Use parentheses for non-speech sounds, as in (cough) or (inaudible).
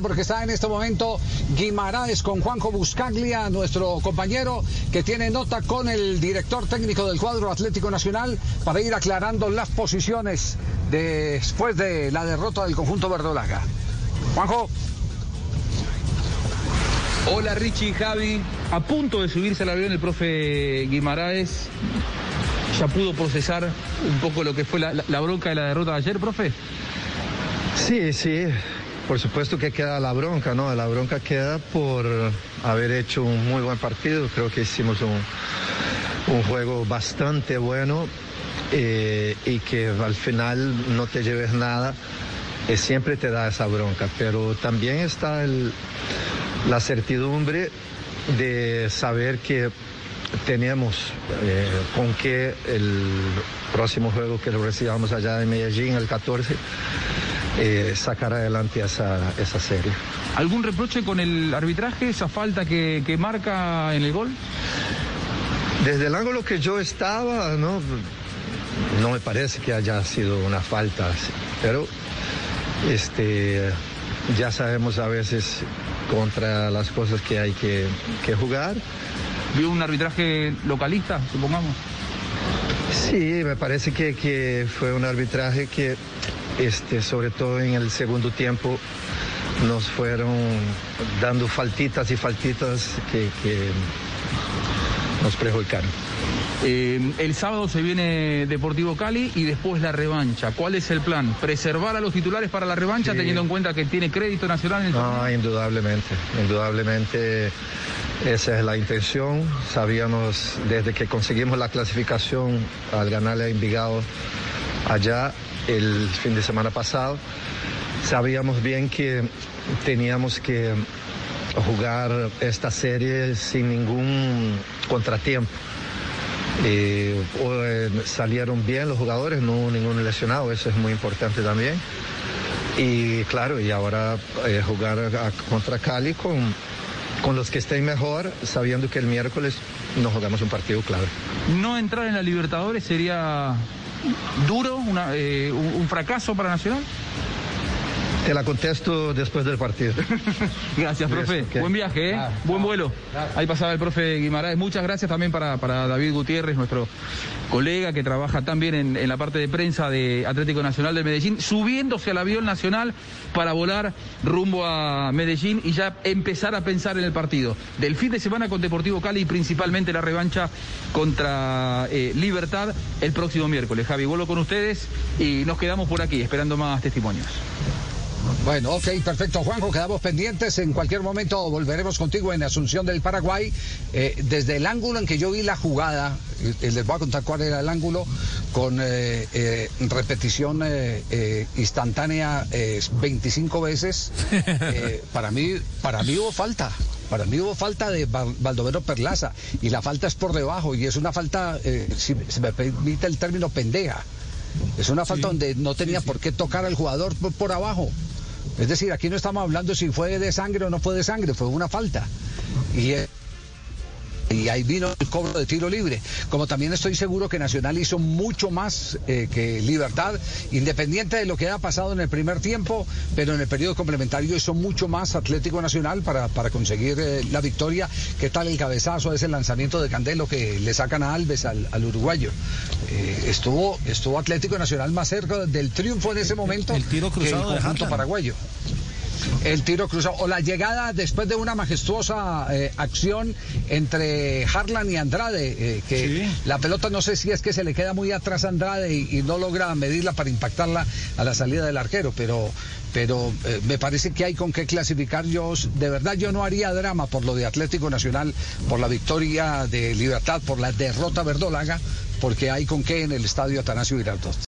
porque está en este momento Guimaraes con Juanjo Buscaglia, nuestro compañero que tiene nota con el director técnico del cuadro Atlético Nacional para ir aclarando las posiciones después de la derrota del conjunto verdolaga. Juanjo. Hola Richie, Javi. A punto de subirse al avión el profe Guimaraes. ¿Ya pudo procesar un poco lo que fue la, la bronca de la derrota de ayer, profe? Sí, sí, por supuesto que queda la bronca, ¿no? La bronca queda por haber hecho un muy buen partido. Creo que hicimos un, juego bastante bueno eh, y que al final no te lleves nada. Eh, siempre te da esa bronca, pero también está la certidumbre de saber que tenemos eh, con que el próximo juego que lo recibamos allá en Medellín, el 14, eh, sacar adelante esa, esa serie. ¿Algún reproche con el arbitraje, esa falta que, marca en el gol? Desde el ángulo que yo estaba, no, no me parece que haya sido una falta, pero este, ya sabemos a veces contra las cosas que hay que, jugar. ¿Vio un arbitraje localista, supongamos? Sí, me parece que, que fue un arbitraje que este, sobre todo en el segundo tiempo nos fueron dando faltitas y faltitas que, nos perjudicaron. Eh, el sábado se viene Deportivo Cali y después la revancha. ¿Cuál es el plan? ¿Preservar a los titulares para la revancha teniendo en cuenta que tiene crédito nacional en el No, indudablemente, indudablemente esa es la intención. Sabíamos desde que conseguimos la clasificación al ganarle a Envigado allá el fin de semana pasado. Sabíamos bien que teníamos que jugar esta serie sin ningún contratiempo. Eh, eh, salieron bien los jugadores, no ningún lesionado, eso es muy importante también. Y claro, y ahora eh, jugar contra Cali con, con los que estén mejor, sabiendo que el miércoles nos jugamos un partido clave. No entrar en la Libertadores sería duro, eh, un, fracaso para Nacional? Te la contesto después del partido. (laughs) gracias, profe. Buen viaje, ¿eh? Ah, Buen vuelo. Ahí pasaba el profe Guimaraes. Muchas gracias también para, para David Gutiérrez, nuestro colega que trabaja también en, en, la parte de prensa de Atlético Nacional de Medellín, subiéndose al avión nacional para volar rumbo a Medellín y ya empezar a pensar en el partido del fin de semana con Deportivo Cali y principalmente la revancha contra eh, Libertad el próximo miércoles. Javi, vuelo con ustedes y nos quedamos por aquí esperando más testimonios. Bueno, ok, perfecto, Juanjo, quedamos pendientes. En cualquier momento volveremos contigo en Asunción del Paraguay. Eh, desde el ángulo en que yo vi la jugada, eh, les voy a contar cuál era el ángulo, con eh, repetición instantánea 25 veces. (laughs) para, mí, para mí hubo falta. Para mí hubo falta de Baldomero Perlaza y la falta es por debajo y es una falta, si se me permite el término, pendeja. Es una falta donde no tenía por qué tocar al jugador por abajo. Es decir, aquí no estamos hablando si fue de sangre o no fue de sangre, fue una falta. Y, y ahí vino el cobro de tiro libre. Como también estoy seguro que Nacional hizo mucho más eh, que Libertad, independiente de lo que haya pasado en el primer tiempo, pero en el periodo complementario hizo mucho más Atlético Nacional para, para conseguir eh, la victoria. ¿Qué tal el cabezazo, ese lanzamiento de Candelo que le sacan a Alves, al, uruguayo? Eh, estuvo, estuvo Atlético Nacional más cerca del triunfo en ese momento el tiro cruzado que el conjunto paraguayo el tiro cruzado o la llegada después de una majestuosa eh, acción entre Harlan y Andrade, eh, que la pelota no sé si es que se le queda muy atrás a Andrade y, no logra medirla para impactarla a la salida del arquero, pero pero eh, me parece que hay con qué clasificar. Yo, de verdad, yo no haría drama por lo de Atlético Nacional, por la victoria de Libertad, por la derrota verdolaga, porque hay con qué en el estadio Atanasio Girardot.